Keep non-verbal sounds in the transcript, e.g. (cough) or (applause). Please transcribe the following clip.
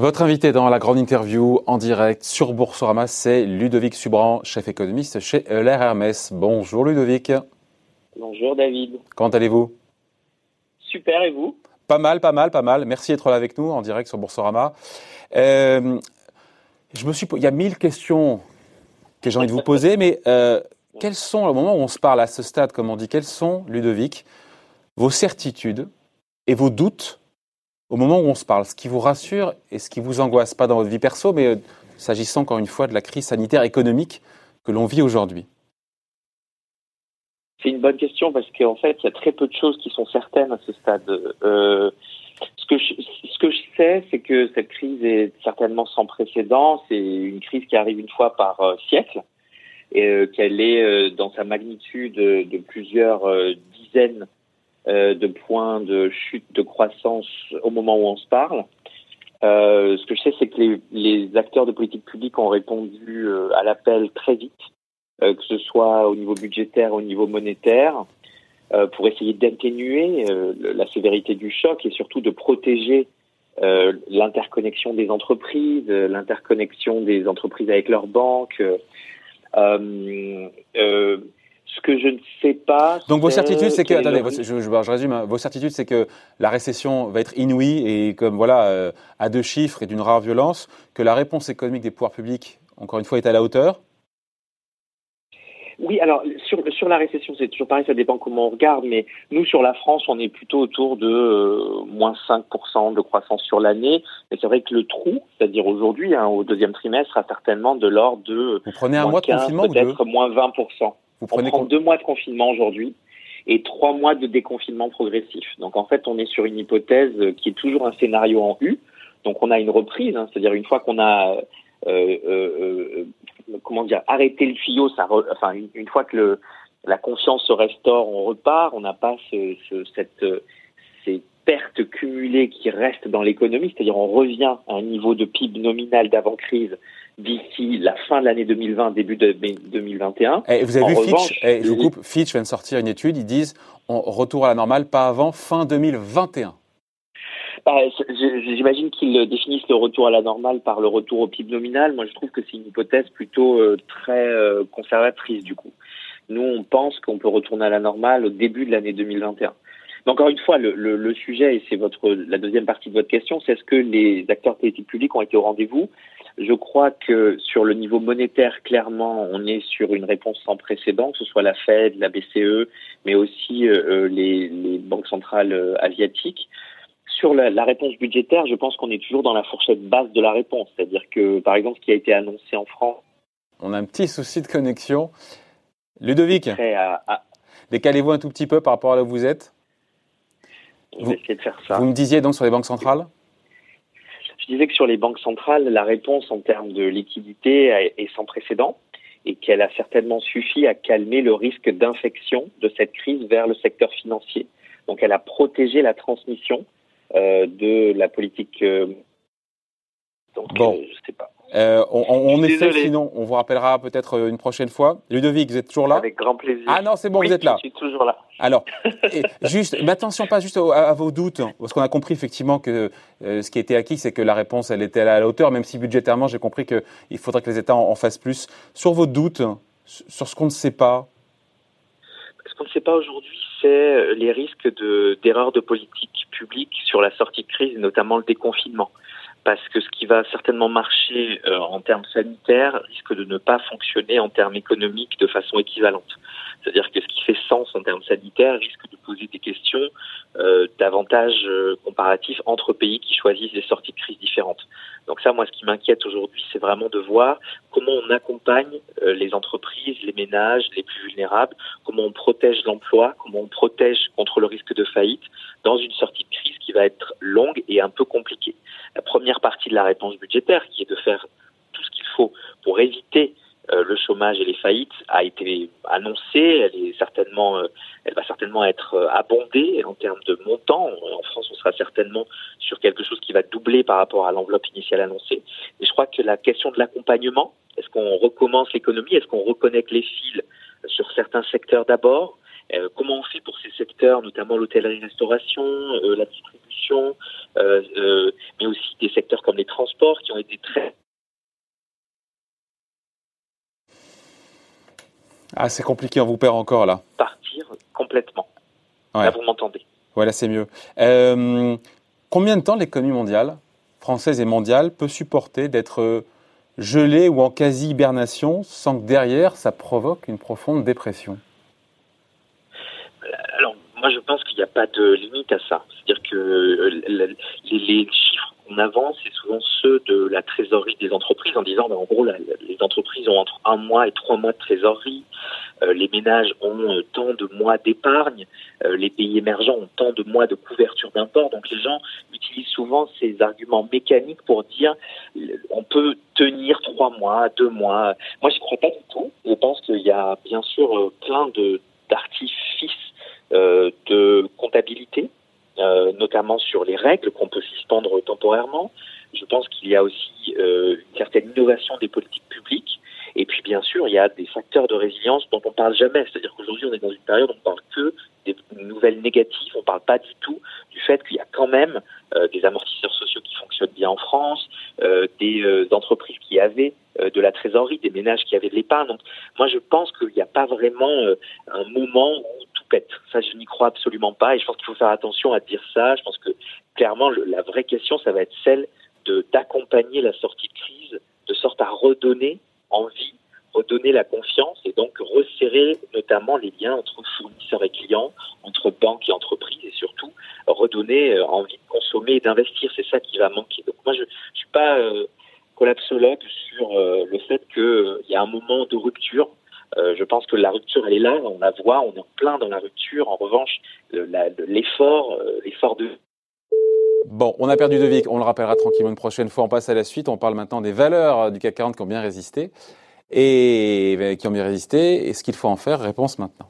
Votre invité dans la grande interview en direct sur Boursorama, c'est Ludovic Subran, chef économiste chez Euler Hermès. Bonjour Ludovic. Bonjour David. Comment allez-vous? Super et vous? Pas mal, pas mal, pas mal. Merci d'être là avec nous en direct sur Boursorama. Euh, je me suis, il y a mille questions que j'ai envie de vous poser, mais euh, quels sont, au moment où on se parle à ce stade, comme on dit, quels sont, Ludovic, vos certitudes et vos doutes au moment où on se parle, ce qui vous rassure et ce qui vous angoisse, pas dans votre vie perso, mais euh, s'agissant encore une fois de la crise sanitaire économique que l'on vit aujourd'hui C'est une bonne question parce qu'en fait, il y a très peu de choses qui sont certaines à ce stade. Euh, ce, que je, sais, c'est que cette crise est certainement sans précédent. C'est une crise qui arrive une fois par euh, siècle et qu'elle est dans sa magnitude de plusieurs dizaines de points de chute de croissance au moment où on se parle. Euh, ce que je sais, c'est que les, acteurs de politique publique ont répondu euh, à l'appel très vite, euh, que ce soit au niveau budgétaire, au niveau monétaire, pour essayer d'atténuer la sévérité du choc et surtout de protéger l'interconnexion des entreprises, l'interconnexion des entreprises avec leurs banques. Ce que je ne sais pas. Donc vos certitudes, c'est que attendez, je, je, résume. Hein. vos certitudes, c'est que la récession va être inouïe et comme voilà euh, à deux chiffres et d'une rare violence, que la réponse économique des pouvoirs publics, encore une fois, est à la hauteur? Oui, alors sur, sur la récession, c'est toujours pareil, ça dépend comment on regarde, mais nous sur la France, on est plutôt autour de euh, moins 5% de croissance sur l'année. Mais c'est vrai que le trou, c'est-à-dire aujourd'hui, hein, au deuxième trimestre, sera certainement de l'ordre de Vous prenez un mois de confinement peut-être moins 20%. Vous prenez on prend deux mois de confinement aujourd'hui et trois mois de déconfinement progressif. Donc en fait, on est sur une hypothèse qui est toujours un scénario en U. Donc on a une reprise, hein, c'est-à-dire une fois qu'on a euh, euh, euh, comment dire arrêté le tuyau, ça enfin une, fois que le, la confiance se restaure, on repart. On n'a pas ce, ce, cette ces pertes cumulées qui restent dans l'économie, c'est-à-dire on revient à un niveau de PIB nominal d'avant crise d'ici la fin de l'année 2020, début de 2021. Et vous avez vu Fitch, je vous coupe, Fitch vient de sortir une étude, ils disent on retour à la normale pas avant fin 2021. Bah, j'imagine qu'ils définissent le retour à la normale par le retour au PIB nominal. Moi, je trouve que c'est une hypothèse plutôt euh, très euh, conservatrice du coup. Nous, on pense qu'on peut retourner à la normale au début de l'année 2021. Mais encore une fois, le, le, le sujet, et c'est votre la deuxième partie de votre question, c'est est-ce que les acteurs politiques publics ont été au rendez-vous? Je crois que sur le niveau monétaire, clairement, on est sur une réponse sans précédent, que ce soit la Fed, la BCE, mais aussi euh, euh, les, les, banques centrales euh, asiatiques. Sur la, la, réponse budgétaire, je pense qu'on est toujours dans la fourchette basse de la réponse, c'est-à-dire que, par exemple, ce qui a été annoncé en France. On a un petit souci de connexion. Ludovic, à... décalez-vous un tout petit peu par rapport à là où vous êtes. Vous, de faire ça. Vous me disiez donc sur les banques centrales? Je disais que sur les banques centrales, la réponse en termes de liquidité est sans précédent et qu'elle a certainement suffi à calmer le risque d'infection de cette crise vers le secteur financier. Donc elle a protégé la transmission euh, de la politique. Euh, donc, bon. Euh, je sais pas. Euh, on, on essaie, sinon, on vous rappellera peut-être euh, une prochaine fois. Ludovic, vous êtes toujours là Avec grand plaisir. Ah non, c'est bon, vous êtes là. Je suis toujours là. Alors, (laughs) juste, mais attention pas juste à, vos doutes, parce qu'on a compris effectivement que euh, ce qui était acquis, c'est que la réponse, elle était à la hauteur, même si budgétairement, j'ai compris qu'il faudrait que les États en, fassent plus. Sur vos doutes, sur ce qu'on ne sait pas Ce qu'on ne sait pas aujourd'hui, c'est les risques d'erreurs de, de politique publique sur la sortie de crise, notamment le déconfinement parce que ce qui va certainement marcher euh, en termes sanitaires risque de ne pas fonctionner en termes économiques de façon équivalente. C'est-à-dire que ce qui fait sens en termes sanitaires risque de poser des questions euh, davantage euh, comparatifs entre pays qui choisissent des sorties de crise différentes. Donc ça, moi, ce qui m'inquiète aujourd'hui, c'est vraiment de voir comment on accompagne euh, les entreprises, les ménages, les plus vulnérables, comment on protège l'emploi, comment on protège contre le risque de faillite dans une sortie de crise qui va être longue et un peu compliquée. La première partie de la réponse budgétaire, qui est de faire tout ce qu'il faut pour éviter euh, le chômage et les faillites a été annoncée. Elle est certainement, euh, elle va certainement être euh, abondée en termes de montant. En France, on sera certainement sur quelque chose qui va doubler par rapport à l'enveloppe initiale annoncée. Et je crois que la question de l'accompagnement, est-ce qu'on recommence l'économie, est-ce qu'on reconnecte les fils sur certains secteurs d'abord? Comment on fait pour ces secteurs, notamment l'hôtellerie-restauration, la distribution, mais aussi des secteurs comme les transports qui ont été très Ah, c'est compliqué, on vous perd encore là. Partir complètement. Là, vous m'entendez. Voilà, c'est mieux. Euh, combien de temps l'économie mondiale, française et mondiale, peut supporter d'être gelée ou en quasi-hibernation sans que derrière ça provoque une profonde dépression Alors, moi, je pense qu'il n'y a pas de limite à ça. C'est-à-dire que euh, les, chiffres qu'on avance, c'est souvent ceux de la trésorerie des entreprises en disant, ben, en gros, les entreprises ont entre un mois et trois mois de trésorerie. Euh, les ménages ont euh, tant de mois d'épargne, les pays émergents ont tant de mois de couverture d'import. Donc les gens utilisent souvent ces arguments mécaniques pour dire on peut tenir trois mois, deux mois. Moi, je ne crois pas du tout. Je pense qu'il y a bien sûr plein de d'artifices de euh, notamment sur les règles qu'on peut suspendre temporairement. Je pense qu'il y a aussi euh, une certaine innovation des politiques publiques. Et puis, bien sûr, il y a des facteurs de résilience dont on parle jamais. C'est-à-dire qu'aujourd'hui, on est dans une période où on parle que des nouvelles négatives. On parle pas du tout du fait qu'il y a quand même des amortisseurs sociaux qui fonctionnent bien en France, des entreprises qui avaient de la trésorerie, des ménages qui avaient de l'épargne. Donc, moi, je pense qu'il n'y a pas vraiment un moment où ça, je n'y crois absolument pas et je pense qu'il faut faire attention à dire ça. Je pense que clairement, la vraie question, ça va être celle de d'accompagner la sortie de crise de sorte à redonner envie, redonner la confiance et donc resserrer notamment les liens entre fournisseurs et clients, entre banques et entreprises et surtout redonner euh, envie de consommer et d'investir. C'est ça qui va manquer. Donc moi, je ne suis pas euh, collapsologue sur euh, le fait qu'il y a un moment de rupture pense que la rupture, elle est là, on la voit, on est en plein dans la rupture. En revanche, l'effort, euh, l'effort de Bon, on a perdu de vie, on le rappellera tranquillement une prochaine fois. On passe à la suite. On parle maintenant des valeurs du CAC 40 qui ont bien résisté et qui ont bien résisté et ce qu'il faut en faire. Réponse maintenant.